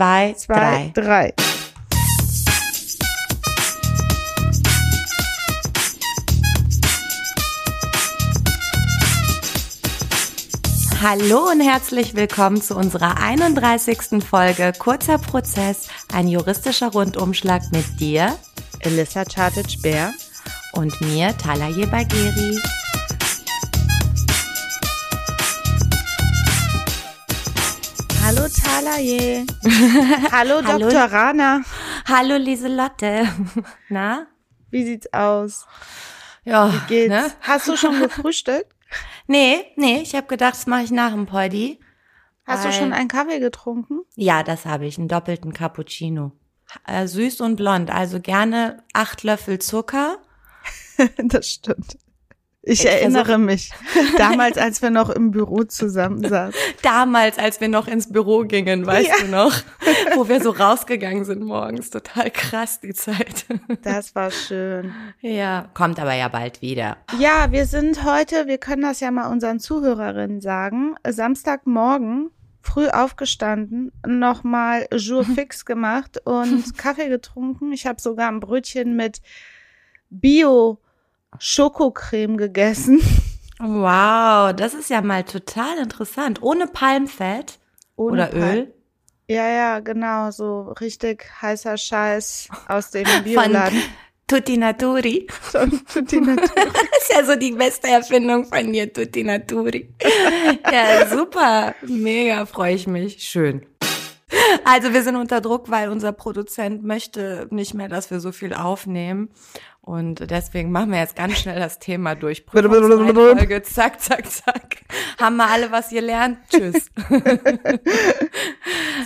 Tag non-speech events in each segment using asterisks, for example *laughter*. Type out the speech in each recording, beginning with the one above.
zwei, zwei, drei. drei. Hallo und herzlich willkommen zu unserer 31. Folge Kurzer Prozess, ein juristischer Rundumschlag mit dir Elissa Chartic-Bär. und mir, Talaye Bagheri. Hallo Talaye. *laughs* Hallo Hallo. Dr. Rana. Hallo Lieselotte. *laughs* Na? Wie sieht's aus? Ja, Wie geht's? ne? Hast du schon *laughs* gefrühstückt? Nee, nee, ich habe gedacht, das mache ich nach dem Poddy. Hast du schon einen Kaffee getrunken? Ja, das habe ich, einen doppelten Cappuccino. Äh, süß und blond, also gerne acht Löffel Zucker. das stimmt. Ich, erinnere mich. Damals, als wir noch im Büro zusammen saßen. *laughs* Damals, als wir noch ins Büro gingen, weißt Ja. du noch, wo wir so rausgegangen sind morgens. Total krass, die Zeit. *laughs* Das war schön. Ja, kommt aber ja bald wieder. Ja, wir sind heute, wir können das ja mal unseren Zuhörerinnen sagen, Samstagmorgen früh aufgestanden, nochmal Jour *laughs* fix gemacht und Kaffee getrunken. Ich habe sogar ein Brötchen mit Bio Schokocreme gegessen. Wow, das ist ja mal total interessant. Ohne Palmfett Ohne oder Pal- Öl. Ja, ja, genau, so richtig heißer Scheiß aus dem *laughs* Bioladen. Tutti Naturi. Tutti Natur. *laughs* Das ist ja so die beste Erfindung von dir, Tutti Naturi. *laughs* Ja, super. Mega freue ich mich. Schön. Also wir sind unter Druck, weil unser Produzent möchte nicht mehr, dass wir so viel aufnehmen. Und deswegen machen wir jetzt ganz schnell das Thema durch. Prüfungsreihenfolge, zack, zack, zack. Haben wir alle was gelernt? Tschüss. *laughs*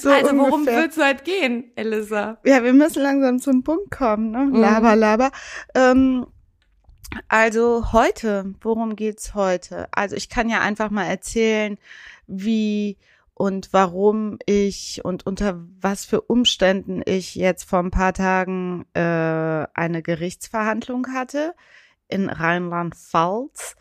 So also worum ungefähr. wird's heute gehen, Elisa? Ja, wir müssen langsam zum Punkt kommen, ne? Mhm. Laber, laber. Ähm, also heute, worum geht's heute? Also ich kann ja einfach mal erzählen, wie und warum ich und unter was für Umständen ich jetzt vor ein paar Tagen äh, eine Gerichtsverhandlung hatte in Rheinland-Pfalz.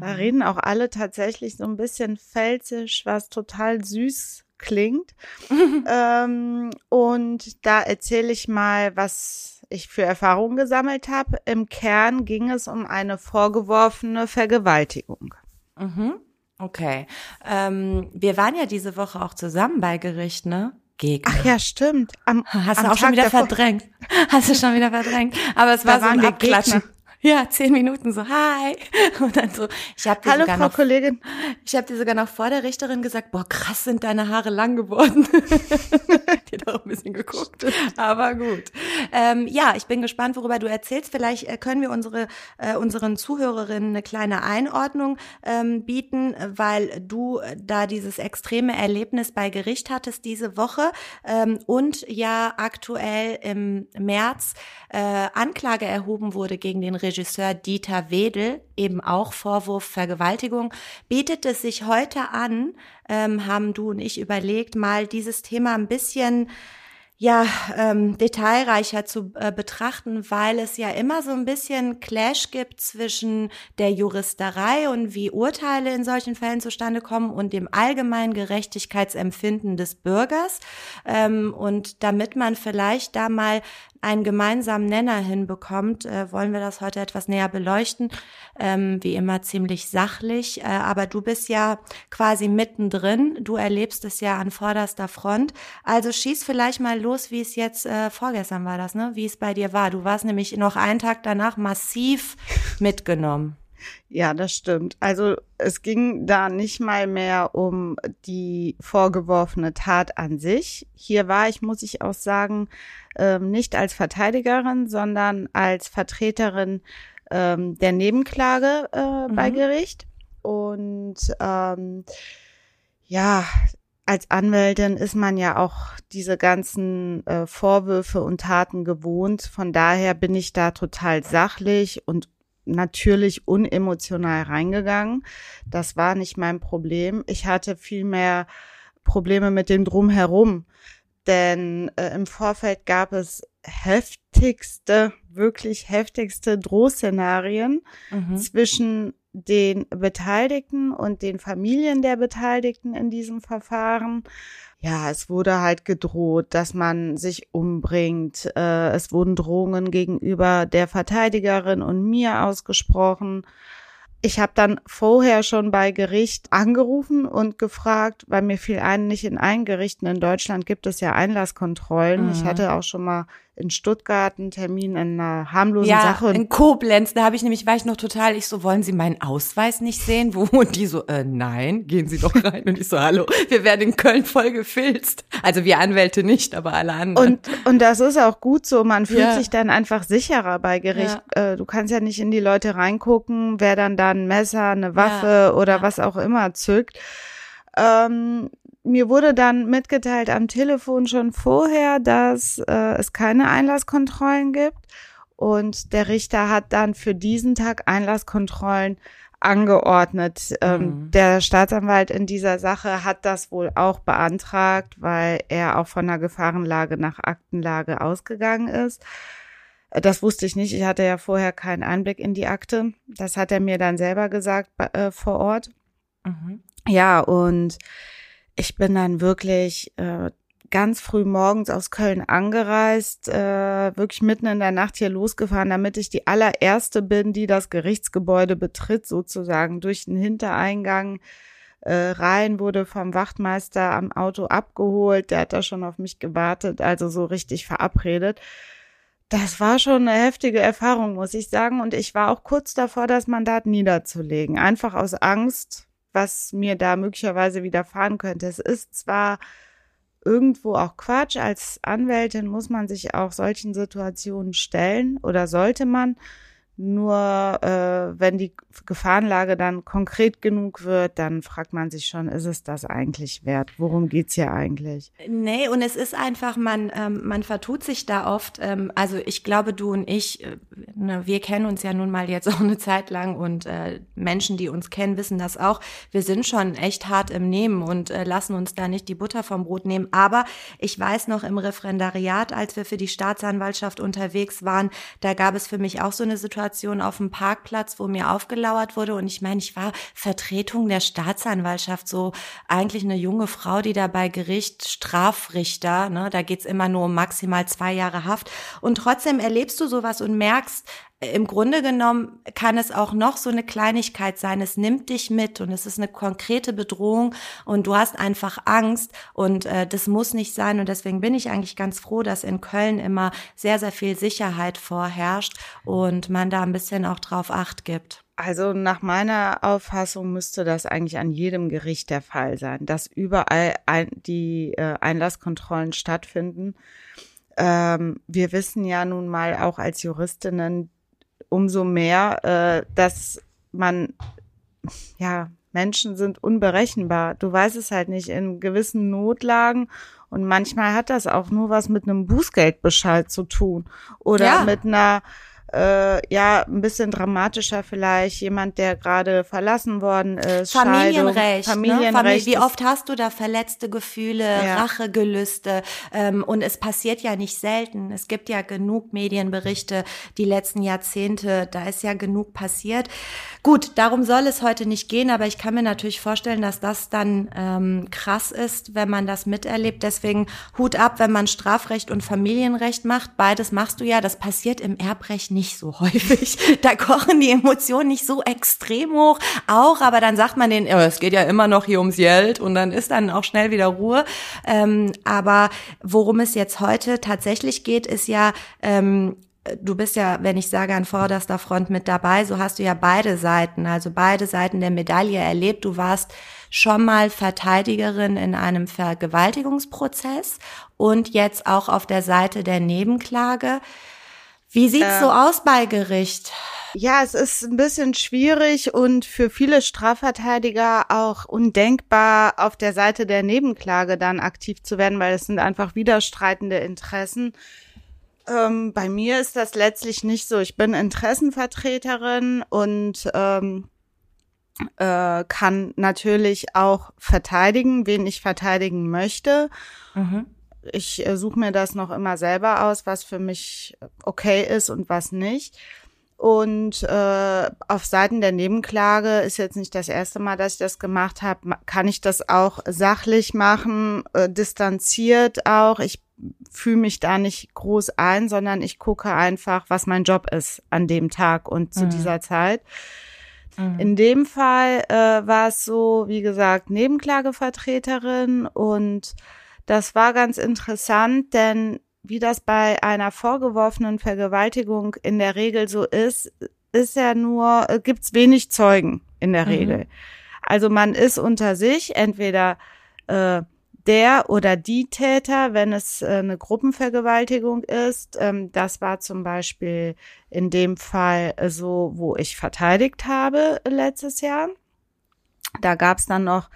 Da reden auch alle tatsächlich so ein bisschen pfälzisch, was total süß klingt. *laughs* ähm, und da erzähle ich mal, was ich für Erfahrungen gesammelt habe. Im Kern ging es um eine vorgeworfene Vergewaltigung. Mhm. Okay. Ähm, wir waren ja diese Woche auch zusammen bei Gericht, ne? Gegner. Ach ja, stimmt. Am, Hast am du auch schon Tag wieder davor- verdrängt. Hast du schon wieder verdrängt. Aber es Da war so ein Abklatschen. Ja, zehn Minuten so, hi. *laughs* Und dann so, ich habe dir, Hallo, sogar Frau noch, Kollegin. ich hab dir sogar noch vor der Richterin gesagt, boah, krass sind deine Haare lang geworden. *laughs* die hat auch ein bisschen geguckt. Aber gut. Ähm, ja, ich bin gespannt, worüber du erzählst. Vielleicht äh, können wir unsere, äh, unseren Zuhörerinnen eine kleine Einordnung ähm, bieten, weil du äh, da dieses extreme Erlebnis bei Gericht hattest diese Woche ähm, und ja aktuell im März äh, Anklage erhoben wurde gegen den Regisseur Dieter Wedel, eben auch Vorwurf Vergewaltigung, bietet es sich heute an, ähm, haben du und ich überlegt, mal dieses Thema ein bisschen ja, ähm, detailreicher zu äh, betrachten, weil es ja immer so ein bisschen Clash gibt zwischen der Juristerei und wie Urteile in solchen Fällen zustande kommen und dem allgemeinen Gerechtigkeitsempfinden des Bürgers. Ähm, und damit man vielleicht da mal einen gemeinsamen Nenner hinbekommt, äh, wollen wir das heute etwas näher beleuchten. Ähm, wie immer ziemlich sachlich, äh, aber du bist ja quasi mittendrin. Du erlebst es ja an vorderster Front. Also schieß vielleicht mal los, wie es jetzt äh, vorgestern war das, ne? Wie es bei dir war. Du warst nämlich noch einen Tag danach massiv mitgenommen. Ja, das stimmt. Also es ging da nicht mal mehr um die vorgeworfene Tat an sich. Hier war ich, muss ich auch sagen, ähm, nicht als Verteidigerin, sondern als Vertreterin ähm, der Nebenklage äh, bei Mhm. Gericht. Und ähm, ja, als Anwältin ist man ja auch diese ganzen äh, Vorwürfe und Taten gewohnt. Von daher bin ich da total sachlich und natürlich unemotional reingegangen. Das war nicht mein Problem. Ich hatte vielmehr Probleme mit dem Drumherum. Denn äh, im Vorfeld gab es heftigste, wirklich heftigste Drohszenarien mhm. zwischen den Beteiligten und den Familien der Beteiligten in diesem Verfahren. Ja, es wurde halt gedroht, dass man sich umbringt. Äh, es wurden Drohungen gegenüber der Verteidigerin und mir ausgesprochen. Ich habe dann vorher schon bei Gericht angerufen und gefragt, weil mir fiel ein, nicht in allen Gerichten in Deutschland gibt es ja Einlasskontrollen. Mhm. Ich hatte auch schon mal in Stuttgart einen Termin in einer harmlosen ja, Sache. in Koblenz, da habe ich nämlich, war ich noch total, ich so, wollen Sie meinen Ausweis nicht sehen? Wo? Und die so, äh, nein, gehen Sie doch rein. Und ich so, hallo, wir werden in Köln voll gefilzt. Also wir Anwälte nicht, aber alle anderen. Und, und das ist auch gut so. Man fühlt ja. sich dann einfach sicherer bei Gericht. Ja. Äh, du kannst ja nicht in die Leute reingucken, wer dann da ein Messer, eine Waffe oder was auch immer zückt. Ähm, mir wurde dann mitgeteilt am Telefon schon vorher, dass äh, es keine Einlasskontrollen gibt. Und der Richter hat dann für diesen Tag Einlasskontrollen angeordnet. Ähm, mhm. Der Staatsanwalt in dieser Sache hat das wohl auch beantragt, weil er auch von der Gefahrenlage nach Aktenlage ausgegangen ist. Das wusste ich nicht. Ich hatte ja vorher keinen Einblick in die Akte. Das hat er mir dann selber gesagt äh, vor Ort. Mhm. Ja, und ich bin dann wirklich äh, ganz früh morgens aus Köln angereist, äh, wirklich mitten in der Nacht hier losgefahren, damit ich die allererste bin, die das Gerichtsgebäude betritt, sozusagen durch den Hintereingang äh, rein, wurde vom Wachtmeister am Auto abgeholt, der hat da schon auf mich gewartet, also so richtig verabredet. Das war schon eine heftige Erfahrung, muss ich sagen. Und ich war auch kurz davor, das Mandat niederzulegen. Einfach aus Angst, was mir da möglicherweise widerfahren könnte. Es ist zwar irgendwo auch Quatsch. Als Anwältin muss man sich auch solchen Situationen stellen oder sollte man. Nur äh, wenn die Gefahrenlage dann konkret genug wird, dann fragt man sich schon, ist es das eigentlich wert? Worum geht's hier eigentlich? Nee, und es ist einfach, man, ähm, man vertut sich da oft. Ähm, also ich glaube, du und ich, äh, ne, wir kennen uns ja nun mal jetzt auch eine Zeit lang und äh, Menschen, die uns kennen, wissen das auch. Wir sind schon echt hart im Nehmen und äh, lassen uns da nicht die Butter vom Brot nehmen. Aber ich weiß noch im Referendariat, als wir für die Staatsanwaltschaft unterwegs waren, da gab es für mich auch so eine Situation, Situation auf dem Parkplatz, wo mir aufgelauert wurde. Und ich meine, ich war Vertretung der Staatsanwaltschaft, so eigentlich eine junge Frau, die da bei Gericht Strafrichter, ne, da geht's immer nur um maximal zwei Jahre Haft. Und trotzdem erlebst du sowas und merkst, im Grunde genommen kann es auch noch so eine Kleinigkeit sein. Es nimmt dich mit und es ist eine konkrete Bedrohung und du hast einfach Angst und äh, das muss nicht sein. Und deswegen bin ich eigentlich ganz froh, dass in Köln immer sehr, sehr viel Sicherheit vorherrscht und man da ein bisschen auch drauf Acht gibt. Also nach meiner Auffassung müsste das eigentlich an jedem Gericht der Fall sein, dass überall ein, die äh, Einlasskontrollen stattfinden. Ähm, wir wissen ja nun mal auch als Juristinnen, umso mehr, äh, dass man, ja, Menschen sind unberechenbar. Du weißt es halt nicht in gewissen Notlagen und manchmal hat das auch nur was mit einem Bußgeldbescheid zu tun oder ja. mit einer äh, ja ein bisschen dramatischer vielleicht jemand, der gerade verlassen worden ist. Familienrecht. Scheidung, Familienrecht. Ne? Wie oft hast du da verletzte Gefühle, ja. Rachegelüste? Ähm, und es passiert ja nicht selten. Es gibt ja genug Medienberichte die letzten Jahrzehnte. Da ist ja genug passiert. Gut, darum soll es heute nicht gehen, aber ich kann mir natürlich vorstellen, dass das dann ähm, krass ist, wenn man das miterlebt. Deswegen Hut ab, wenn man Strafrecht und Familienrecht macht. Beides machst du ja. Das passiert im Erbrecht nicht so häufig. *laughs* Da kochen die Emotionen nicht so extrem hoch. Auch, aber dann sagt man denen, ja, es geht ja immer noch hier ums Geld und dann ist dann auch schnell wieder Ruhe. Ähm, aber worum es jetzt heute tatsächlich geht, ist ja ähm, du bist ja, wenn ich sage, an vorderster Front mit dabei, so hast du ja beide Seiten, also beide Seiten der Medaille erlebt. Du warst schon mal Verteidigerin in einem Vergewaltigungsprozess und jetzt auch auf der Seite der Nebenklage. Wie sieht's äh, so aus bei Gericht? Ja, es ist ein bisschen schwierig und für viele Strafverteidiger auch undenkbar, auf der Seite der Nebenklage dann aktiv zu werden, weil es sind einfach widerstreitende Interessen. Ähm, bei mir ist das letztlich nicht so. Ich bin Interessenvertreterin und ähm, äh, kann natürlich auch verteidigen, wen ich verteidigen möchte. Mhm ich äh, suche mir das noch immer selber aus, was für mich okay ist und was nicht. Und äh, auf Seiten der Nebenklage ist jetzt nicht das erste Mal, dass ich das gemacht habe. Kann ich das auch sachlich machen, äh, distanziert auch. Ich fühle mich da nicht groß ein, sondern ich gucke einfach, was mein Job ist an dem Tag und zu mhm. dieser Zeit. Mhm. In dem Fall äh, war es so, wie gesagt, Nebenklagevertreterin und das war ganz interessant, denn wie das bei einer vorgeworfenen Vergewaltigung in der Regel so ist, ist ja nur, äh, gibt's wenig Zeugen in der mhm. Regel. Also man ist unter sich, entweder äh, der oder die Täter, wenn es äh, eine Gruppenvergewaltigung ist. Ähm, das war zum Beispiel in dem Fall äh, so, wo ich verteidigt habe letztes Jahr. Da gab's dann noch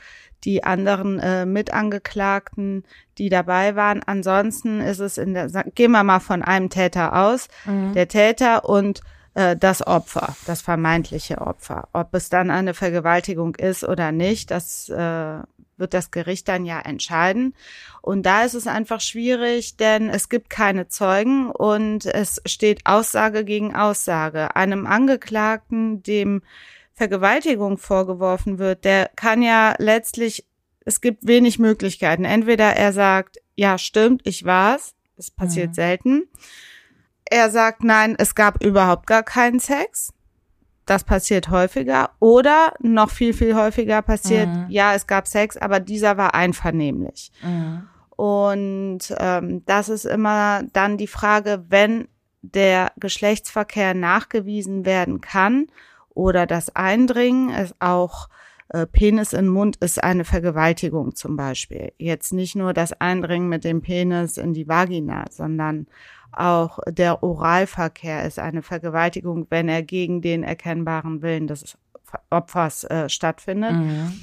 die anderen äh, Mitangeklagten, die dabei waren. Ansonsten ist es in der, gehen wir mal von einem Täter aus, mhm. der Täter und äh, das Opfer, das vermeintliche Opfer. Ob es dann eine Vergewaltigung ist oder nicht, das äh, wird das Gericht dann ja entscheiden. Und da ist es einfach schwierig, denn es gibt keine Zeugen und es steht Aussage gegen Aussage. Einem Angeklagten, dem Vergewaltigung vorgeworfen wird, der kann ja letztlich, es gibt wenig Möglichkeiten. Entweder er sagt, ja, stimmt, ich war's, es passiert mhm. selten. Er sagt, nein, es gab überhaupt gar keinen Sex. Das passiert häufiger. Oder noch viel, viel häufiger passiert, mhm. ja, es gab Sex, aber dieser war einvernehmlich. Mhm. Und ähm, das ist immer dann die Frage, wenn der Geschlechtsverkehr nachgewiesen werden kann oder das Eindringen ist auch äh, Penis in Mund ist eine Vergewaltigung zum Beispiel. Jetzt nicht nur das Eindringen mit dem Penis in die Vagina, sondern auch der Oralverkehr ist eine Vergewaltigung, wenn er gegen den erkennbaren Willen des Opfers äh, stattfindet. Mhm.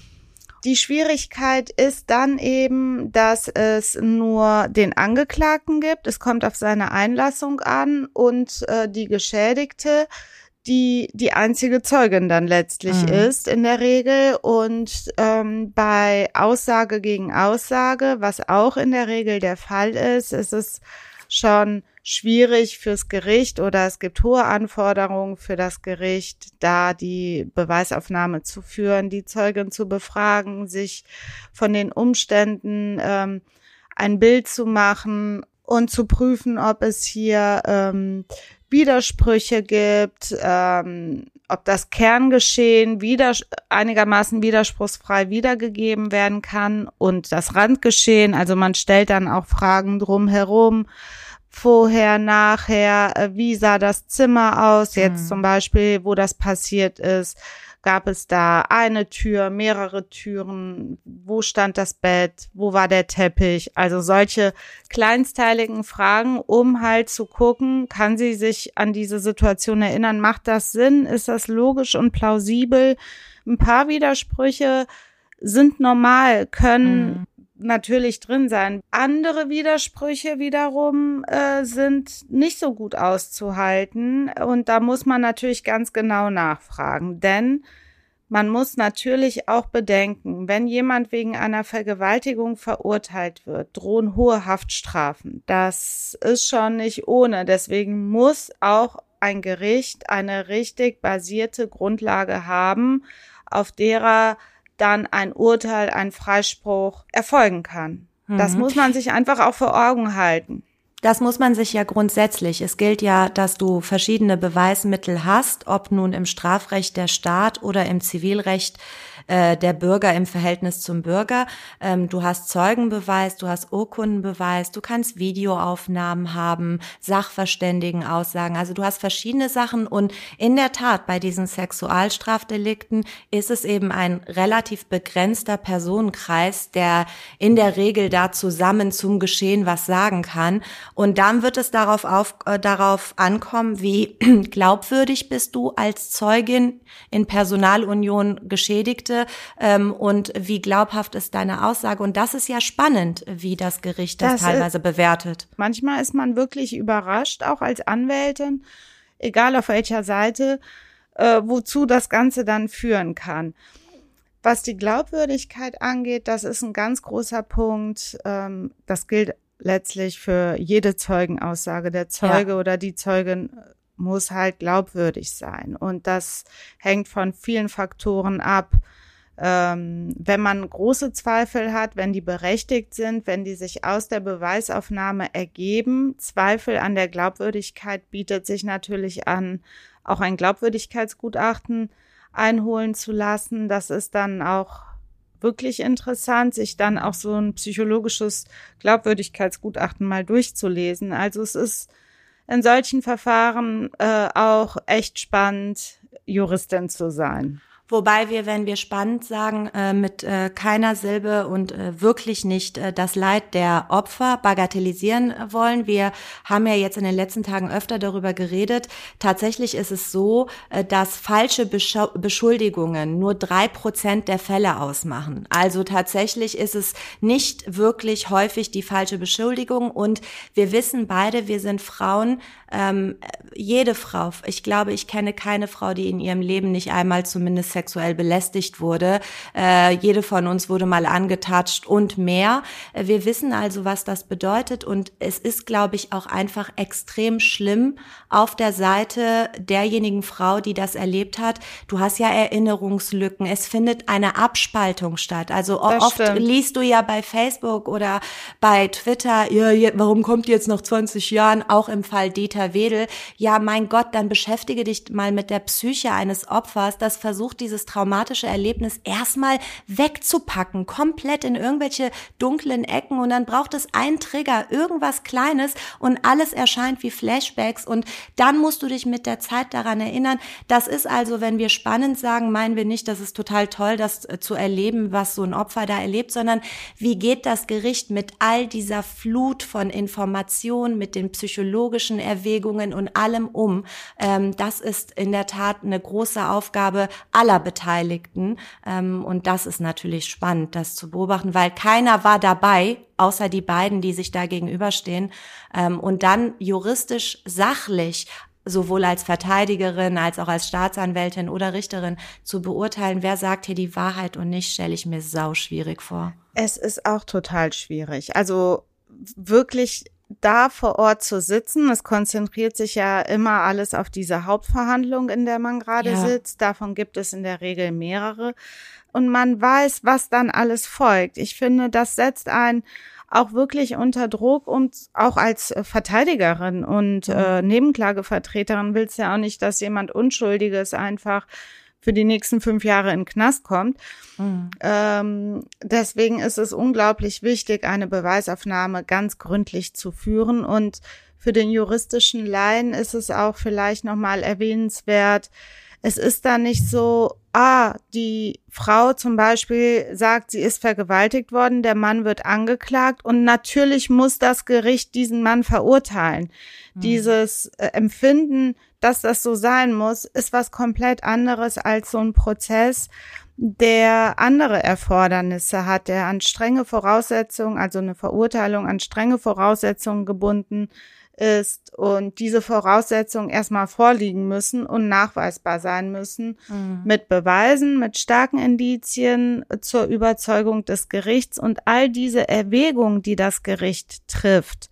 Die Schwierigkeit ist dann eben, dass es nur den Angeklagten gibt. Es kommt auf seine Einlassung an und äh, die Geschädigte die die einzige Zeugin dann letztlich mhm. ist in der Regel. Und ähm, bei Aussage gegen Aussage, was auch in der Regel der Fall ist, ist es schon schwierig fürs Gericht oder es gibt hohe Anforderungen für das Gericht, da die Beweisaufnahme zu führen, die Zeugin zu befragen, sich von den Umständen ähm, ein Bild zu machen und zu prüfen, ob es hier ähm, Widersprüche gibt, ähm, ob das Kerngeschehen wieder, einigermaßen widerspruchsfrei wiedergegeben werden kann und das Randgeschehen, also man stellt dann auch Fragen drumherum, vorher, nachher, äh, wie sah das Zimmer aus, jetzt mhm. zum Beispiel, wo das passiert ist, Gab es da eine Tür, mehrere Türen? Wo stand das Bett? Wo war der Teppich? Also solche kleinsteiligen Fragen, um halt zu gucken, kann sie sich an diese Situation erinnern? Macht das Sinn? Ist das logisch und plausibel? Ein paar Widersprüche sind normal, können mhm natürlich drin sein. Andere Widersprüche wiederum äh, sind nicht so gut auszuhalten und da muss man natürlich ganz genau nachfragen, denn man muss natürlich auch bedenken, wenn jemand wegen einer Vergewaltigung verurteilt wird, drohen hohe Haftstrafen. Das ist schon nicht ohne. Deswegen muss auch ein Gericht eine richtig basierte Grundlage haben, auf derer dann ein Urteil, ein Freispruch erfolgen kann. Mhm. Das muss man sich einfach auch vor Augen halten. Das muss man sich ja grundsätzlich. Es gilt ja, dass du verschiedene Beweismittel hast, ob nun im Strafrecht der Staat oder im Zivilrecht äh, der Bürger im Verhältnis zum Bürger. Ähm, du hast Zeugenbeweis, du hast Urkundenbeweis, du kannst Videoaufnahmen haben, Sachverständigenaussagen. Also du hast verschiedene Sachen und in der Tat bei diesen Sexualstrafdelikten ist es eben ein relativ begrenzter Personenkreis, der in der Regel da zusammen zum Geschehen was sagen kann. Und dann wird es darauf, auf, äh, darauf ankommen, wie *clears throat* glaubwürdig bist du als Zeugin in Personalunion Geschädigte ähm, und wie glaubhaft ist deine Aussage. Und das ist ja spannend, wie das Gericht das, das teilweise bewertet. Manchmal ist man wirklich überrascht, auch als Anwältin, egal auf welcher Seite, äh, wozu das Ganze dann führen kann. Was die Glaubwürdigkeit angeht, das ist ein ganz großer Punkt. Ähm, das gilt letztlich für jede Zeugenaussage. Der Zeuge ja. oder die Zeugin muss halt glaubwürdig sein. Und das hängt von vielen Faktoren ab. Ähm, wenn man große Zweifel hat, wenn die berechtigt sind, wenn die sich aus der Beweisaufnahme ergeben, Zweifel an der Glaubwürdigkeit bietet sich natürlich an, auch ein Glaubwürdigkeitsgutachten einholen zu lassen. Das ist dann auch wirklich interessant, sich dann auch so ein psychologisches Glaubwürdigkeitsgutachten mal durchzulesen. Also es ist in solchen Verfahren äh, auch echt spannend, Juristin zu sein. Wobei wir, wenn wir spannend sagen, äh, mit äh, keiner Silbe und äh, wirklich nicht das Leid der Opfer bagatellisieren wollen. Wir haben ja jetzt in den letzten Tagen öfter darüber geredet. Tatsächlich ist es so, dass falsche Beschuldigungen nur drei Prozent der Fälle ausmachen. Also tatsächlich ist es nicht wirklich häufig die falsche Beschuldigung. Und wir wissen beide, wir sind Frauen, ähm, jede Frau, ich glaube, ich kenne keine Frau, die in ihrem Leben nicht einmal zumindest sexuell belästigt wurde. Äh, jede von uns wurde mal angetatscht und mehr. Äh, wir wissen also, was das bedeutet und es ist, glaube ich, auch einfach extrem schlimm auf der Seite derjenigen Frau, die das erlebt hat. Du hast ja Erinnerungslücken. Es findet eine Abspaltung statt. Also das oft stimmt. liest du ja bei Facebook oder bei Twitter, ja, warum kommt jetzt nach 20 Jahren auch im Fall Dieter Wedel, ja mein Gott, dann beschäftige dich mal mit der Psyche eines Opfers, das versucht, dieses traumatische Erlebnis erstmal wegzupacken, komplett in irgendwelche dunklen Ecken und dann braucht es einen Trigger, irgendwas Kleines und alles erscheint wie Flashbacks und dann musst du dich mit der Zeit daran erinnern. Das ist also, wenn wir spannend sagen, meinen wir nicht, das ist total toll, das äh, zu erleben, was so ein Opfer da erlebt, sondern wie geht das Gericht mit all dieser Flut von Informationen, mit den psychologischen Bewegungen und allem um. Ähm, das ist in der Tat eine große Aufgabe aller Beteiligten. Ähm, und das ist natürlich spannend, das zu beobachten, weil keiner war dabei, außer die beiden, die sich da gegenüberstehen. Ähm, und dann juristisch sachlich sowohl als Verteidigerin als auch als Staatsanwältin oder Richterin zu beurteilen, wer sagt hier die Wahrheit und nicht, stelle ich mir sau schwierig vor. Es ist auch total schwierig. Also wirklich da vor Ort zu sitzen. Es konzentriert sich ja immer alles auf diese Hauptverhandlung, in der man gerade ja. sitzt. Davon gibt es in der Regel mehrere. Und man weiß, was dann alles folgt. Ich finde, das setzt einen auch wirklich unter Druck und auch als Verteidigerin und mhm. äh, Nebenklagevertreterin willst ja auch nicht, dass jemand Unschuldiges einfach für die nächsten fünf Jahre in den Knast kommt. Mhm. Ähm, deswegen ist es unglaublich wichtig, eine Beweisaufnahme ganz gründlich zu führen. Und für den juristischen Laien ist es auch vielleicht nochmal erwähnenswert, es ist da nicht so, ah, die Frau zum Beispiel sagt, sie ist vergewaltigt worden, der Mann wird angeklagt und natürlich muss das Gericht diesen Mann verurteilen. Mhm. Dieses äh, Empfinden, dass das so sein muss, ist was komplett anderes als so ein Prozess, der andere Erfordernisse hat, der an strenge Voraussetzungen, also eine Verurteilung an strenge Voraussetzungen gebunden ist und diese Voraussetzungen erstmal vorliegen müssen und nachweisbar sein müssen mhm. mit Beweisen, mit starken Indizien zur Überzeugung des Gerichts und all diese Erwägungen, die das Gericht trifft,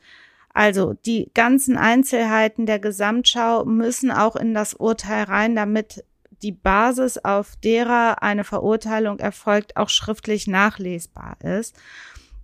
also die ganzen Einzelheiten der Gesamtschau müssen auch in das Urteil rein, damit die Basis, auf derer eine Verurteilung erfolgt, auch schriftlich nachlesbar ist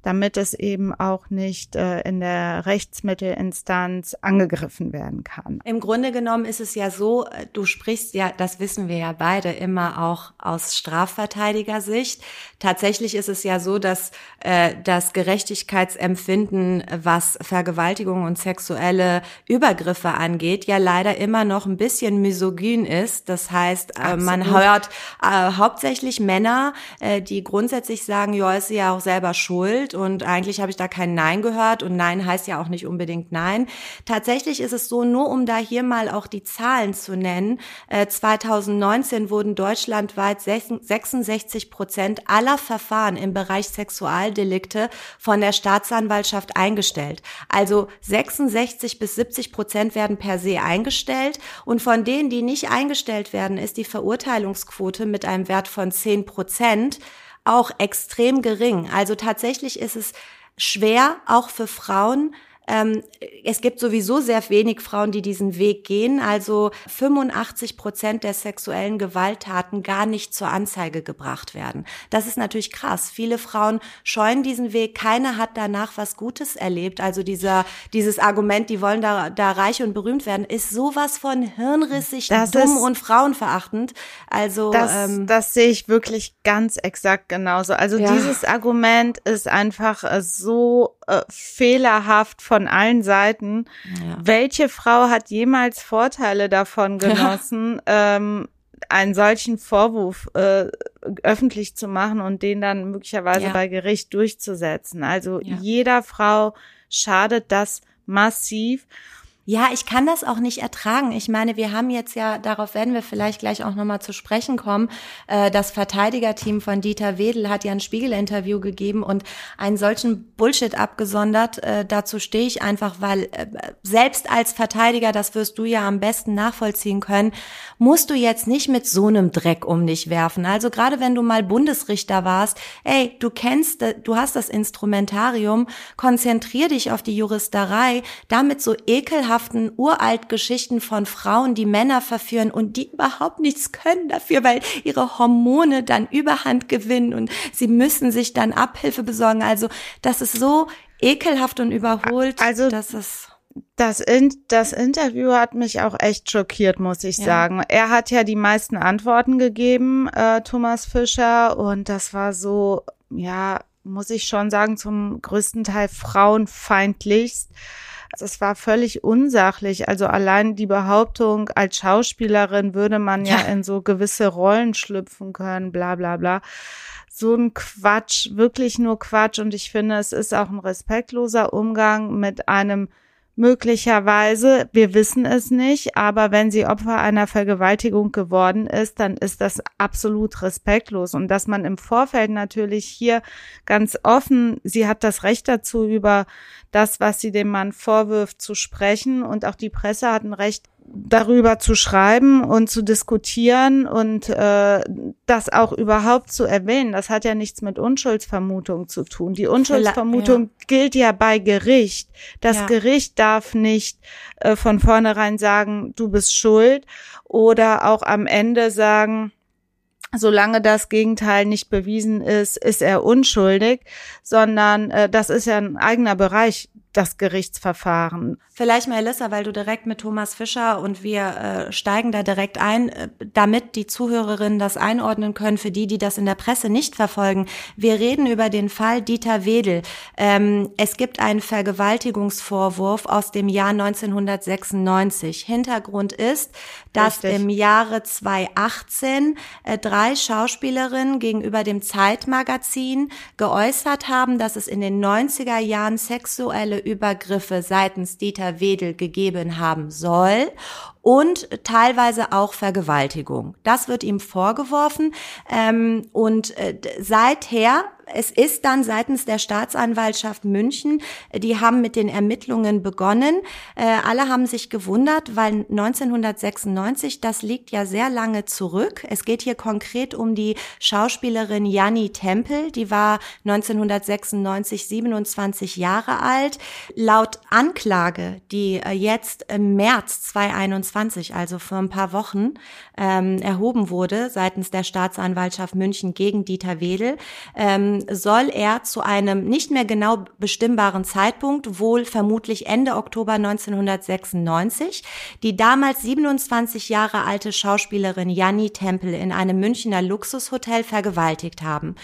damit es eben auch nicht äh, in der Rechtsmittelinstanz angegriffen werden kann. Im Grunde genommen ist es ja so, äh, du sprichst ja, das wissen wir ja beide immer auch aus Strafverteidigersicht. Tatsächlich ist es ja so, dass äh, das Gerechtigkeitsempfinden, was Vergewaltigung und sexuelle Übergriffe angeht, ja leider immer noch ein bisschen misogyn ist. Das heißt, äh, man hört äh, hauptsächlich Männer, äh, die grundsätzlich sagen, ja, ist sie ja auch selber schuld und eigentlich habe ich da kein Nein gehört und Nein heißt ja auch nicht unbedingt Nein. Tatsächlich ist es so, nur um da hier mal auch die Zahlen zu nennen, äh, 2019 wurden deutschlandweit 66 Prozent aller Verfahren im Bereich Sexualdelikte von der Staatsanwaltschaft eingestellt. Also 66 bis 70 Prozent werden per se eingestellt und von denen, die nicht eingestellt werden, ist die Verurteilungsquote mit einem Wert von 10 Prozent auch extrem gering. Also tatsächlich ist es schwer, auch für Frauen, ähm, es gibt sowieso sehr wenig Frauen, die diesen Weg gehen. Also 85 Prozent der sexuellen Gewalttaten gar nicht zur Anzeige gebracht werden. Das ist natürlich krass. Viele Frauen scheuen diesen Weg. Keine hat danach was Gutes erlebt. Also dieser, dieses Argument, die wollen da, da reich und berühmt werden, ist sowas von hirnrissig, das dumm ist, und frauenverachtend. Also, das, ähm, das sehe ich wirklich ganz exakt genauso. Also ja. dieses Argument ist einfach äh, so äh, fehlerhaft von allen Seiten. Ja. Welche Frau hat jemals Vorteile davon *laughs* genossen, ähm, einen solchen Vorwurf äh, öffentlich zu machen und den dann möglicherweise ja. bei Gericht durchzusetzen? Also ja. jeder Frau schadet das massiv. Ja, ich kann das auch nicht ertragen. Ich meine, wir haben jetzt ja, darauf werden wir vielleicht gleich auch nochmal zu sprechen kommen, äh, das Verteidigerteam von Dieter Wedel hat ja ein Spiegel-Interview gegeben und einen solchen Bullshit abgesondert. Äh, dazu stehe ich einfach, weil äh, selbst als Verteidiger, das wirst du ja am besten nachvollziehen können, musst du jetzt nicht mit so einem Dreck um dich werfen. Also gerade wenn du mal Bundesrichter warst, ey, du kennst, du hast das Instrumentarium, konzentrier dich auf die Juristerei, damit so ekelhaft ekelhaften Uraltgeschichten von Frauen, die Männer verführen und die überhaupt nichts können dafür, weil ihre Hormone dann Überhand gewinnen und sie müssen sich dann Abhilfe besorgen. Also das ist so ekelhaft und überholt, also, dass es das, in, das Interview hat mich auch echt schockiert, muss ich ja. sagen. Er hat ja die meisten Antworten gegeben, äh, Thomas Fischer, und das war so, ja, muss ich schon sagen, zum größten Teil frauenfeindlichst. Es war völlig unsachlich. Also allein die Behauptung, als Schauspielerin würde man ja, ja in so gewisse Rollen schlüpfen können, bla bla bla. So ein Quatsch, wirklich nur Quatsch. Und ich finde, es ist auch ein respektloser Umgang mit einem Möglicherweise, wir wissen es nicht, aber wenn sie Opfer einer Vergewaltigung geworden ist, dann ist das absolut respektlos. Und dass man im Vorfeld natürlich hier ganz offen, sie hat das Recht dazu, über das, was sie dem Mann vorwirft, zu sprechen. Und auch die Presse hat ein Recht, darüber zu schreiben und zu diskutieren und äh, das auch überhaupt zu erwähnen. Das hat ja nichts mit Unschuldsvermutung zu tun. Die Unschuldsvermutung ja. gilt ja bei Gericht. Das ja. Gericht darf nicht äh, von vornherein sagen, du bist schuld oder auch am Ende sagen, solange das Gegenteil nicht bewiesen ist, ist er unschuldig, sondern äh, das ist ja ein eigener Bereich das Gerichtsverfahren. Vielleicht mal, Elissa, weil du direkt mit Thomas Fischer und wir äh, steigen da direkt ein, äh, damit die Zuhörerinnen das einordnen können, für die, die das in der Presse nicht verfolgen. Wir reden über den Fall Dieter Wedel. Ähm, es gibt einen Vergewaltigungsvorwurf aus dem Jahr 1996. Hintergrund ist, dass Richtig. im Jahre 2018 äh, drei Schauspielerinnen gegenüber dem Zeitmagazin geäußert haben, dass es in den 90er Jahren sexuelle Übergriffe seitens Dieter Dieter Wedel gegeben haben soll und teilweise auch Vergewaltigung. Das wird ihm vorgeworfen ähm, und äh, seither es ist dann seitens der Staatsanwaltschaft München, die haben mit den Ermittlungen begonnen. Äh, alle haben sich gewundert, weil 1996, das liegt ja sehr lange zurück. Es geht hier konkret um die Schauspielerin Janni Tempel, die war 1996 27 Jahre alt. Laut Anklage, die äh, jetzt im März 2021, also vor ein paar Wochen, ähm, erhoben wurde seitens der Staatsanwaltschaft München gegen Dieter Wedel, ähm, soll er zu einem nicht mehr genau bestimmbaren Zeitpunkt, wohl vermutlich Ende Oktober 1996, die damals 27 Jahre alte Schauspielerin Janni Tempel in einem Münchner Luxushotel vergewaltigt haben.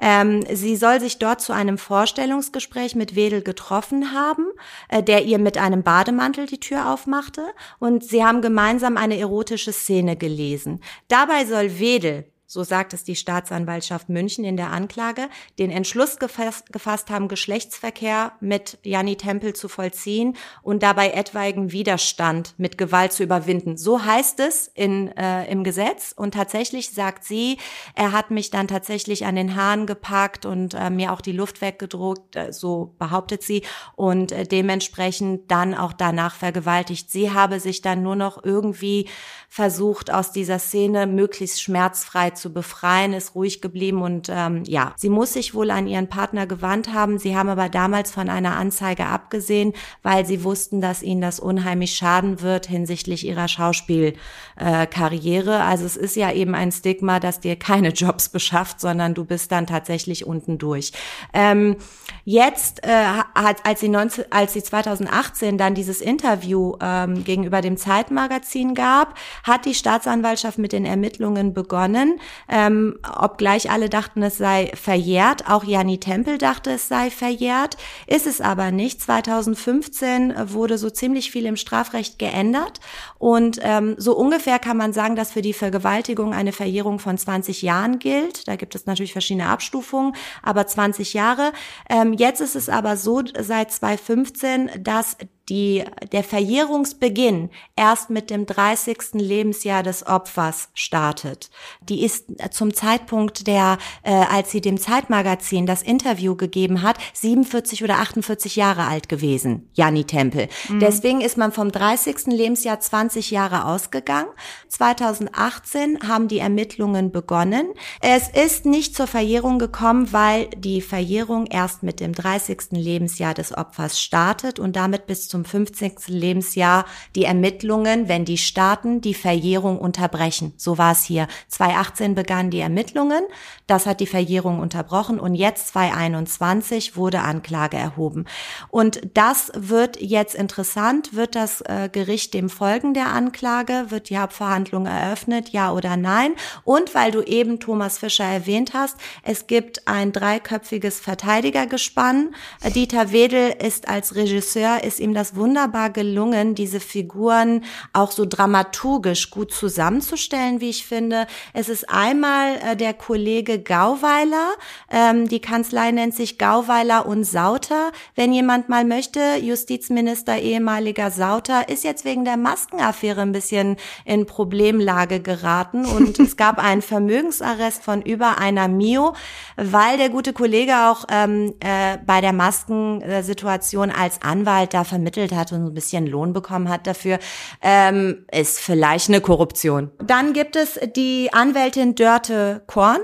Ähm, sie soll sich dort zu einem Vorstellungsgespräch mit Wedel getroffen haben, äh, der ihr mit einem Bademantel die Tür aufmachte und sie haben gemeinsam eine erotische Szene gelesen. Dabei soll Wedel so sagt es die Staatsanwaltschaft München in der Anklage, den Entschluss gefasst, gefasst haben, Geschlechtsverkehr mit Janni Tempel zu vollziehen und dabei etwaigen Widerstand mit Gewalt zu überwinden. So heißt es in, äh, im Gesetz. Und tatsächlich sagt sie, er hat mich dann tatsächlich an den Haaren gepackt und äh, mir auch die Luft weggedruckt, äh, so behauptet sie, und äh, dementsprechend dann auch danach vergewaltigt. Sie habe sich dann nur noch irgendwie versucht, aus dieser Szene möglichst schmerzfrei zu befreien, ist ruhig geblieben und ähm, ja, sie muss sich wohl an ihren Partner gewandt haben. Sie haben aber damals von einer Anzeige abgesehen, weil sie wussten, dass ihnen das unheimlich schaden wird hinsichtlich ihrer Schauspielkarriere. Äh, also es ist ja eben ein Stigma, dass dir keine Jobs beschafft, sondern du bist dann tatsächlich unten durch. Ähm, jetzt, äh, hat, als sie 19, als sie 2018 dann dieses Interview ähm, gegenüber dem Zeitmagazin gab, hat die Staatsanwaltschaft mit den Ermittlungen begonnen. Ähm, obgleich alle dachten, es sei verjährt, auch Janni Tempel dachte, es sei verjährt, ist es aber nicht. 2015 wurde so ziemlich viel im Strafrecht geändert und ähm, so ungefähr kann man sagen, dass für die Vergewaltigung eine Verjährung von 20 Jahren gilt. Da gibt es natürlich verschiedene Abstufungen, aber 20 Jahre. Ähm, jetzt ist es aber so seit 2015, dass die, der Verjährungsbeginn erst mit dem 30. Lebensjahr des Opfers startet. Die ist zum Zeitpunkt der, äh, als sie dem Zeitmagazin das Interview gegeben hat, 47 oder 48 Jahre alt gewesen, Janni Tempel. Mhm. Deswegen ist man vom 30. Lebensjahr 20 Jahre ausgegangen. 2018 haben die Ermittlungen begonnen. Es ist nicht zur Verjährung gekommen, weil die Verjährung erst mit dem 30. Lebensjahr des Opfers startet und damit bis zum zum 15. Lebensjahr die Ermittlungen, wenn die starten, die Verjährung unterbrechen. So war es hier. 2018 begannen die Ermittlungen, das hat die Verjährung unterbrochen und jetzt 2021 wurde Anklage erhoben. Und das wird jetzt interessant, wird das äh, Gericht dem folgen der Anklage, wird die Hauptverhandlung eröffnet, ja oder nein? Und weil du eben Thomas Fischer erwähnt hast, es gibt ein dreiköpfiges Verteidigergespann. Dieter Wedel ist als Regisseur, ist ihm das das wunderbar gelungen, diese Figuren auch so dramaturgisch gut zusammenzustellen, wie ich finde. Es ist einmal äh, der Kollege Gauweiler, ähm, die Kanzlei nennt sich Gauweiler und Sauter. Wenn jemand mal möchte, Justizminister ehemaliger Sauter ist jetzt wegen der Maskenaffäre ein bisschen in Problemlage geraten und *laughs* es gab einen Vermögensarrest von über einer Mio, weil der gute Kollege auch ähm, äh, bei der Maskensituation als Anwalt da vermittelt vermittelt hat und ein bisschen Lohn bekommen hat dafür, ähm, ist vielleicht eine Korruption. Dann gibt es die Anwältin Dörte Korn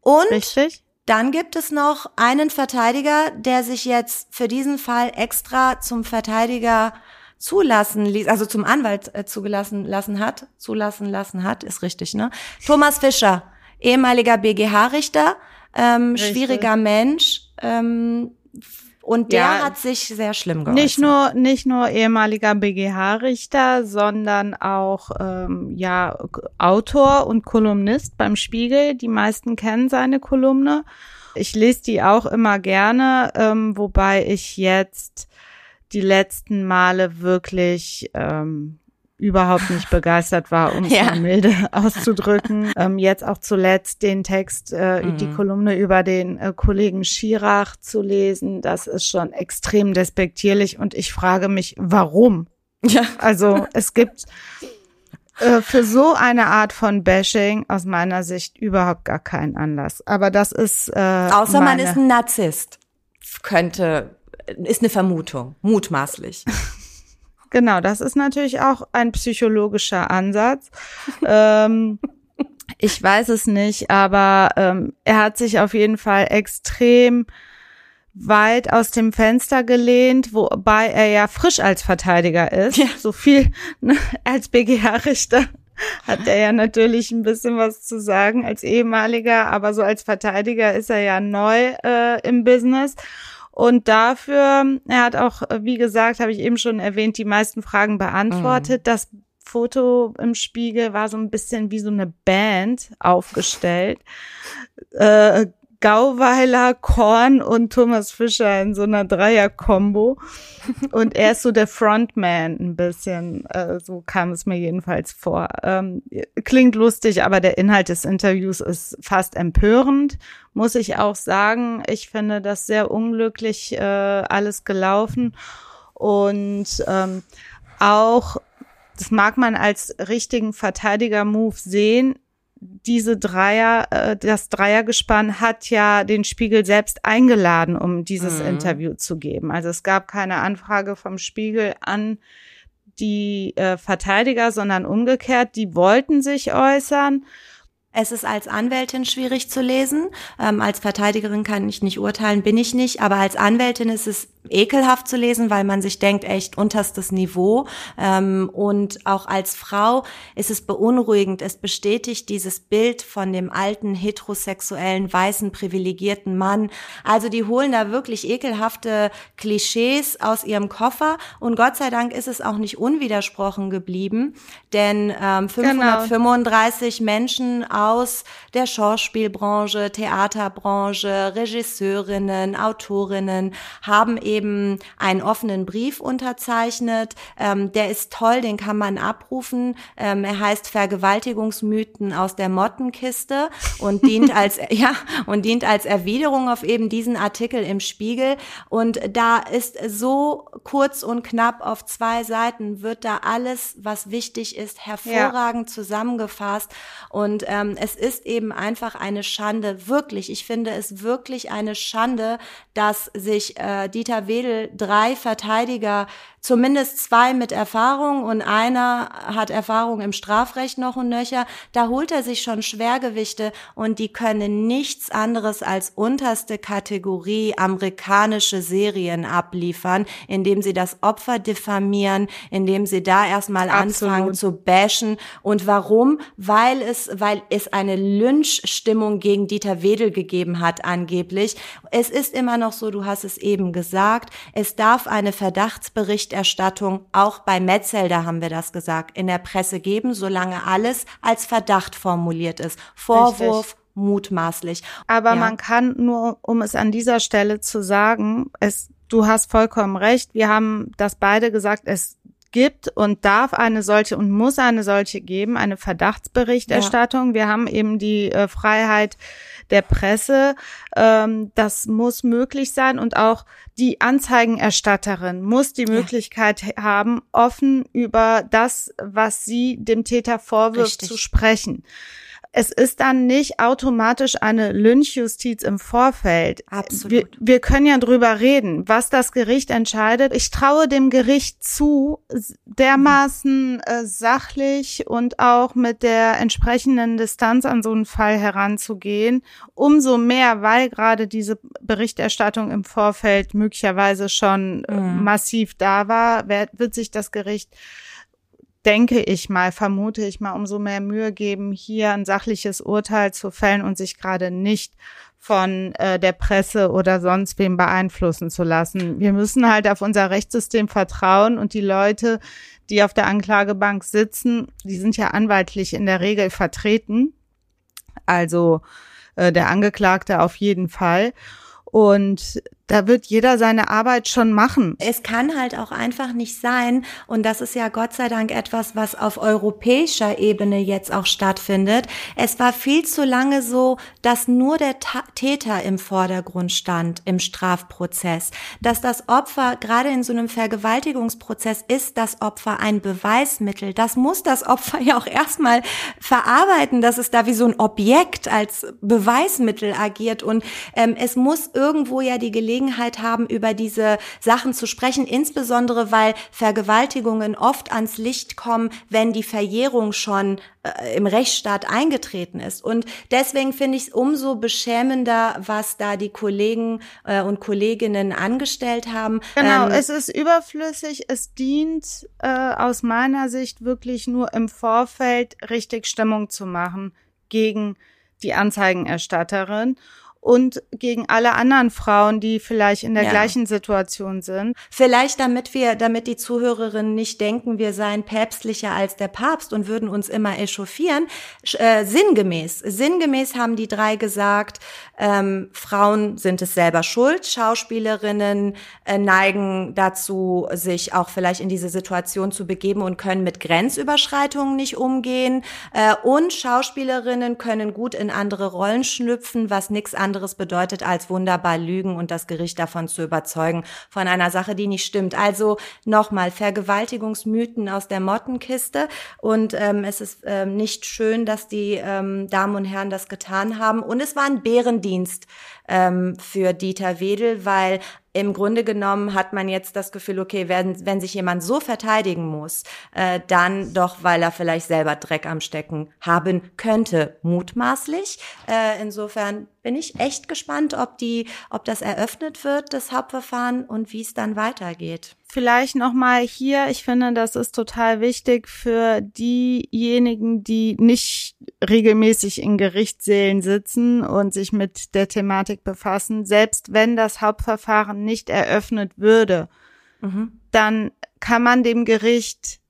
und Richtig. Dann gibt es noch einen Verteidiger, der sich jetzt für diesen Fall extra zum Verteidiger zulassen ließ, also zum Anwalt äh, zugelassen lassen hat, zulassen lassen hat, ist richtig, ne? Thomas Fischer, ehemaliger BGH-Richter, ähm, schwieriger Mensch, ähm, und der ja, hat sich sehr schlimm geäußert. Nicht nur, nicht nur ehemaliger BGH-Richter, sondern auch ähm, ja Autor und Kolumnist beim Spiegel. Die meisten kennen seine Kolumne. Ich lese die auch immer gerne, ähm, wobei ich jetzt die letzten Male wirklich ähm, überhaupt nicht begeistert war, um es ja. mal milde *laughs* auszudrücken. Ähm, jetzt auch zuletzt den Text, äh, mhm. die Kolumne über den äh, Kollegen Schirach zu lesen, das ist schon extrem despektierlich und ich frage mich, warum? Ja. Also es gibt äh, für so eine Art von Bashing aus meiner Sicht überhaupt gar keinen Anlass. Aber das ist äh, außer man ist ein Narzisst, könnte ist eine Vermutung, mutmaßlich. *laughs* Genau, das ist natürlich auch ein psychologischer Ansatz. *laughs* ähm, ich weiß es nicht, aber ähm, er hat sich auf jeden Fall extrem weit aus dem Fenster gelehnt, wobei er ja frisch als Verteidiger ist. Ja. So viel ne, als BGH-Richter hat er ja natürlich ein bisschen was zu sagen als ehemaliger, aber so als Verteidiger ist er ja neu äh, im Business. Und dafür, er hat auch, wie gesagt, habe ich eben schon erwähnt, die meisten Fragen beantwortet. Mhm. Das Foto im Spiegel war so ein bisschen wie so eine Band aufgestellt. Äh, Gauweiler, Korn und Thomas Fischer in so einer Dreier-Kombo. Und er ist so der Frontman ein bisschen. Äh, so kam es mir jedenfalls vor. Ähm, klingt lustig, aber der Inhalt des Interviews ist fast empörend, muss ich auch sagen. Ich finde das sehr unglücklich äh, alles gelaufen. Und ähm, auch, das mag man als richtigen Verteidiger-Move sehen, diese Dreier, äh, das Dreiergespann hat ja den Spiegel selbst eingeladen, um dieses mhm. Interview zu geben. Also es gab keine Anfrage vom Spiegel an die äh, Verteidiger, sondern umgekehrt, die wollten sich äußern. Es ist als Anwältin schwierig zu lesen. Ähm, als Verteidigerin kann ich nicht urteilen, bin ich nicht. Aber als Anwältin ist es ekelhaft zu lesen, weil man sich denkt, echt unterstes Niveau. Ähm, und auch als Frau ist es beunruhigend. Es bestätigt dieses Bild von dem alten, heterosexuellen, weißen, privilegierten Mann. Also die holen da wirklich ekelhafte Klischees aus ihrem Koffer. Und Gott sei Dank ist es auch nicht unwidersprochen geblieben, denn ähm, 535 genau. Menschen aus der Schauspielbranche, Theaterbranche, Regisseurinnen, Autorinnen haben eben einen offenen Brief unterzeichnet. Ähm, der ist toll, den kann man abrufen. Ähm, er heißt Vergewaltigungsmythen aus der Mottenkiste und *laughs* dient als ja und dient als Erwiderung auf eben diesen Artikel im Spiegel. Und da ist so kurz und knapp auf zwei Seiten wird da alles, was wichtig ist, hervorragend ja. zusammengefasst. Und ähm, es ist eben einfach eine Schande, wirklich. Ich finde es wirklich eine Schande, dass sich äh, Dieter Wedel drei Verteidiger zumindest zwei mit Erfahrung und einer hat Erfahrung im Strafrecht noch und nöcher. Da holt er sich schon Schwergewichte und die können nichts anderes als unterste Kategorie amerikanische Serien abliefern, indem sie das Opfer diffamieren, indem sie da erstmal Absolut. anfangen zu bashen. Und warum? Weil es, weil es eine Lynchstimmung gegen Dieter Wedel gegeben hat, angeblich. Es ist immer noch so, du hast es eben gesagt, es darf eine Verdachtsbericht Berichterstattung, auch bei Metzelder haben wir das gesagt, in der Presse geben, solange alles als Verdacht formuliert ist. Vorwurf, Richtig. mutmaßlich. Aber ja. man kann nur, um es an dieser Stelle zu sagen, es, du hast vollkommen recht. Wir haben das beide gesagt, es gibt und darf eine solche und muss eine solche geben, eine Verdachtsberichterstattung. Ja. Wir haben eben die äh, Freiheit der Presse. Ähm, das muss möglich sein und auch die Anzeigenerstatterin muss die Möglichkeit ja. haben, offen über das, was sie dem Täter vorwirft, Richtig. zu sprechen es ist dann nicht automatisch eine Lynchjustiz im Vorfeld. Absolut. Wir, wir können ja drüber reden, was das Gericht entscheidet. Ich traue dem Gericht zu, dermaßen äh, sachlich und auch mit der entsprechenden Distanz an so einen Fall heranzugehen. Umso mehr, weil gerade diese Berichterstattung im Vorfeld möglicherweise schon äh, mhm. massiv da war, wird, wird sich das Gericht denke ich mal, vermute ich mal, umso mehr Mühe geben, hier ein sachliches Urteil zu fällen und sich gerade nicht von äh, der Presse oder sonst wem beeinflussen zu lassen. Wir müssen halt auf unser Rechtssystem vertrauen und die Leute, die auf der Anklagebank sitzen, die sind ja anwaltlich in der Regel vertreten. Also äh, der Angeklagte auf jeden Fall. Und da wird jeder seine Arbeit schon machen. Es kann halt auch einfach nicht sein, und das ist ja Gott sei Dank etwas, was auf europäischer Ebene jetzt auch stattfindet. Es war viel zu lange so, dass nur der Täter im Vordergrund stand im Strafprozess, dass das Opfer, gerade in so einem Vergewaltigungsprozess, ist das Opfer ein Beweismittel. Das muss das Opfer ja auch erstmal verarbeiten, dass es da wie so ein Objekt als Beweismittel agiert. Und ähm, es muss irgendwo ja die Gelegenheit Gelegenheit haben, über diese Sachen zu sprechen, insbesondere weil Vergewaltigungen oft ans Licht kommen, wenn die Verjährung schon äh, im Rechtsstaat eingetreten ist. Und deswegen finde ich es umso beschämender, was da die Kollegen äh, und Kolleginnen angestellt haben. Genau, ähm, es ist überflüssig. Es dient äh, aus meiner Sicht wirklich nur im Vorfeld richtig Stimmung zu machen gegen die Anzeigenerstatterin und gegen alle anderen Frauen, die vielleicht in der ja. gleichen Situation sind. Vielleicht damit wir, damit die Zuhörerinnen nicht denken, wir seien päpstlicher als der Papst und würden uns immer echauffieren. Äh, sinngemäß, sinngemäß haben die drei gesagt, ähm, Frauen sind es selber schuld, Schauspielerinnen äh, neigen dazu, sich auch vielleicht in diese Situation zu begeben und können mit Grenzüberschreitungen nicht umgehen äh, und Schauspielerinnen können gut in andere Rollen schlüpfen, was nichts anderes anderes bedeutet, als wunderbar lügen und das Gericht davon zu überzeugen von einer Sache, die nicht stimmt. Also nochmal Vergewaltigungsmythen aus der Mottenkiste. Und ähm, es ist ähm, nicht schön, dass die ähm, Damen und Herren das getan haben. Und es war ein Bärendienst ähm, für Dieter Wedel, weil im Grunde genommen hat man jetzt das Gefühl, okay, wenn, wenn sich jemand so verteidigen muss, äh, dann doch, weil er vielleicht selber Dreck am Stecken haben könnte, mutmaßlich. Äh, insofern bin ich echt gespannt, ob die, ob das eröffnet wird, das Hauptverfahren und wie es dann weitergeht. Vielleicht nochmal hier, ich finde, das ist total wichtig für diejenigen, die nicht regelmäßig in Gerichtssälen sitzen und sich mit der Thematik befassen. Selbst wenn das Hauptverfahren nicht eröffnet würde, mhm. dann kann man dem Gericht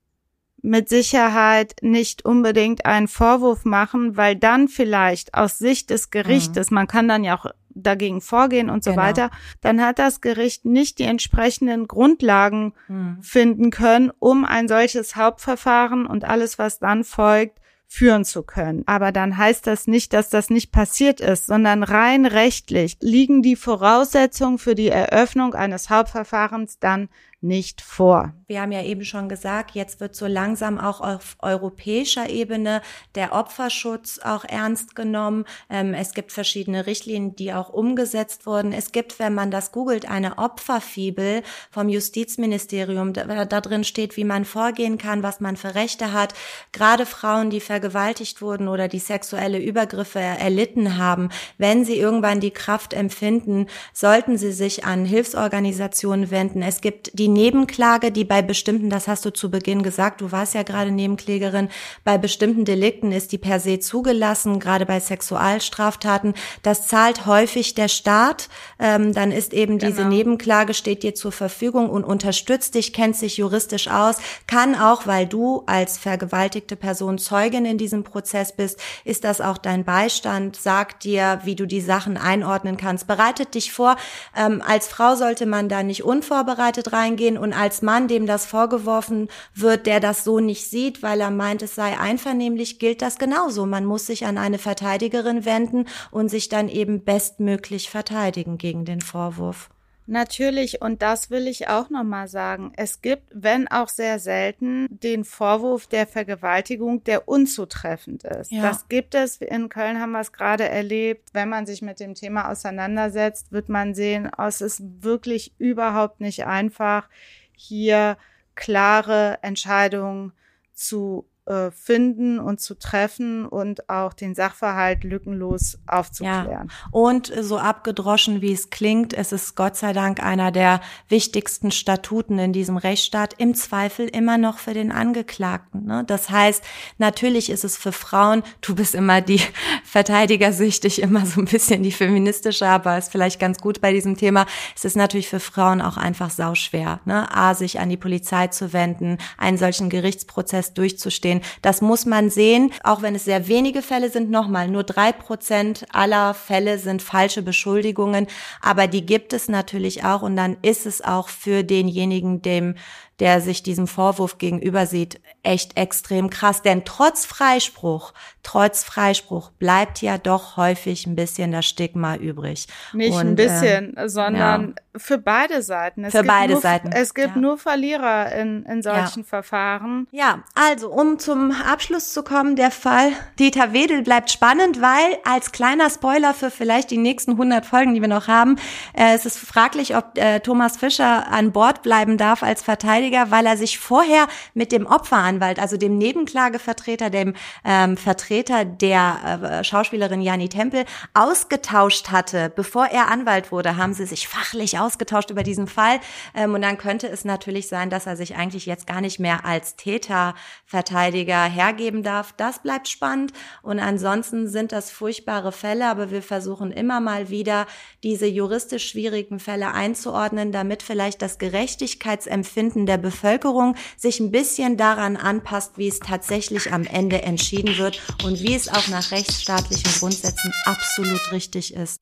mit Sicherheit nicht unbedingt einen Vorwurf machen, weil dann vielleicht aus Sicht des Gerichtes, mhm. man kann dann ja auch dagegen vorgehen und so genau. weiter, dann hat das Gericht nicht die entsprechenden Grundlagen mhm. finden können, um ein solches Hauptverfahren und alles, was dann folgt, führen zu können. Aber dann heißt das nicht, dass das nicht passiert ist, sondern rein rechtlich liegen die Voraussetzungen für die Eröffnung eines Hauptverfahrens dann nicht vor. Wir haben ja eben schon gesagt, jetzt wird so langsam auch auf europäischer Ebene der Opferschutz auch ernst genommen. Ähm, es gibt verschiedene Richtlinien, die auch umgesetzt wurden. Es gibt, wenn man das googelt, eine Opferfibel vom Justizministerium. Da, da drin steht, wie man vorgehen kann, was man für Rechte hat. Gerade Frauen, die vergewaltigt wurden oder die sexuelle Übergriffe erlitten haben, wenn sie irgendwann die Kraft empfinden, sollten sie sich an Hilfsorganisationen wenden. Es gibt die die Nebenklage, die bei bestimmten, das hast du zu Beginn gesagt, du warst ja gerade Nebenklägerin, bei bestimmten Delikten ist die per se zugelassen, gerade bei Sexualstraftaten. Das zahlt häufig der Staat. Ähm, dann ist eben genau. diese Nebenklage steht dir zur Verfügung und unterstützt dich, kennt sich juristisch aus, kann auch, weil du als vergewaltigte Person Zeugin in diesem Prozess bist, ist das auch dein Beistand, sagt dir, wie du die Sachen einordnen kannst, bereitet dich vor. Ähm, als Frau sollte man da nicht unvorbereitet reingehen eingehen und als Mann, dem das vorgeworfen wird, der das so nicht sieht, weil er meint, es sei einvernehmlich, gilt das genauso. Man muss sich an eine Verteidigerin wenden und sich dann eben bestmöglich verteidigen gegen den Vorwurf. Natürlich, und das will ich auch nochmal sagen. Es gibt, wenn auch sehr selten, den Vorwurf der Vergewaltigung, der unzutreffend ist. Ja. Das gibt es. In Köln haben wir es gerade erlebt. Wenn man sich mit dem Thema auseinandersetzt, wird man sehen, oh, es ist wirklich überhaupt nicht einfach, hier klare Entscheidungen zu äh, finden und zu treffen und auch den Sachverhalt lückenlos aufzuklären. Ja. Und so abgedroschen, wie es klingt, es ist Gott sei Dank einer der wichtigsten Statuten in diesem Rechtsstaat, im Zweifel immer noch für den Angeklagten. Ne? Das heißt, natürlich ist es für Frauen, du bist immer die *laughs* Verteidigersüchtig, immer so ein bisschen die feministische, aber ist vielleicht ganz gut bei diesem Thema. Es ist natürlich für Frauen auch einfach sauschwer, ne? A, sich an die Polizei zu wenden, einen solchen Gerichtsprozess durchzustehen gehen. Das muss man sehen, auch wenn es sehr wenige Fälle sind. Nochmal, nur drei Prozent aller Fälle sind falsche Beschuldigungen, aber die gibt es natürlich auch und dann ist es auch für denjenigen, dem der sich diesem Vorwurf gegenüber sieht, echt extrem krass. Denn trotz Freispruch, trotz Freispruch bleibt ja doch häufig ein bisschen das Stigma übrig. Nicht Und, ein bisschen, äh, sondern ja. für beide Seiten. Es für beide nur, Seiten. Es gibt ja. nur Verlierer in, in solchen ja. Verfahren. Ja, also um zum Abschluss zu kommen, der Fall Dieter Wedel bleibt spannend, weil als kleiner Spoiler für vielleicht die nächsten 100 Folgen, die wir noch haben, äh, es ist fraglich, ob äh, Thomas Fischer an Bord bleiben darf als Verteidiger Verteidiger, weil er sich vorher mit dem Opferanwalt, also dem Nebenklagevertreter, dem ähm, Vertreter der äh, Schauspielerin Jani Tempel, ausgetauscht hatte. Bevor er Anwalt wurde, haben sie sich fachlich ausgetauscht über diesen Fall. Ähm, und dann könnte es natürlich sein, dass er sich eigentlich jetzt gar nicht mehr als Täterverteidiger hergeben darf. Das bleibt spannend. Und ansonsten sind das furchtbare Fälle, aber wir versuchen immer mal wieder, diese juristisch schwierigen Fälle einzuordnen, damit vielleicht das Gerechtigkeitsempfinden der Bevölkerung sich ein bisschen daran anpasst, wie es tatsächlich am Ende entschieden wird und wie es auch nach rechtsstaatlichen Grundsätzen absolut richtig ist.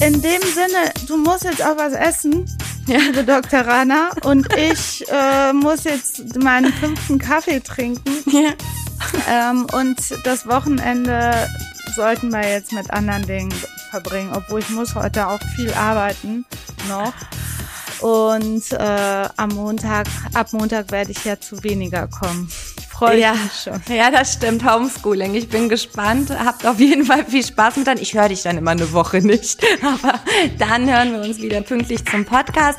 In dem Sinne, du musst jetzt auch was essen, ja. liebe Dr. Rana. Und ich äh, muss jetzt meinen fünften Kaffee trinken. Ja. Ähm, und das Wochenende sollten wir jetzt mit anderen Dingen verbringen, obwohl ich muss heute auch viel arbeiten noch. Und äh, am Montag, ab Montag werde ich ja zu weniger kommen freue ich ja, mich schon. Ja, das stimmt. Homeschooling. Ich bin gespannt. Habt auf jeden Fall viel Spaß mit dann. Ich höre dich dann immer eine Woche nicht. *laughs* Aber dann hören wir uns wieder pünktlich zum Podcast.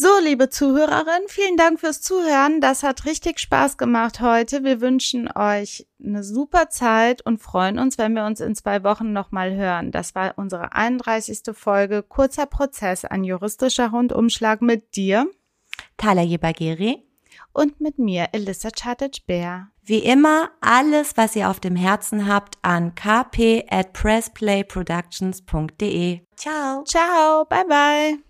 So, liebe Zuhörerin, vielen Dank fürs Zuhören. Das hat richtig Spaß gemacht heute. Wir wünschen euch eine super Zeit und freuen uns, wenn wir uns in zwei Wochen nochmal hören. Das war unsere 31. Folge Kurzer Prozess, ein juristischer Rundumschlag mit dir. Thaler Jebageri. Und mit mir, Elissa Chartage-Bär. Wie immer, alles, was ihr auf dem Herzen habt, an kp at pressplayproductions.de. Ciao. Ciao, bye bye.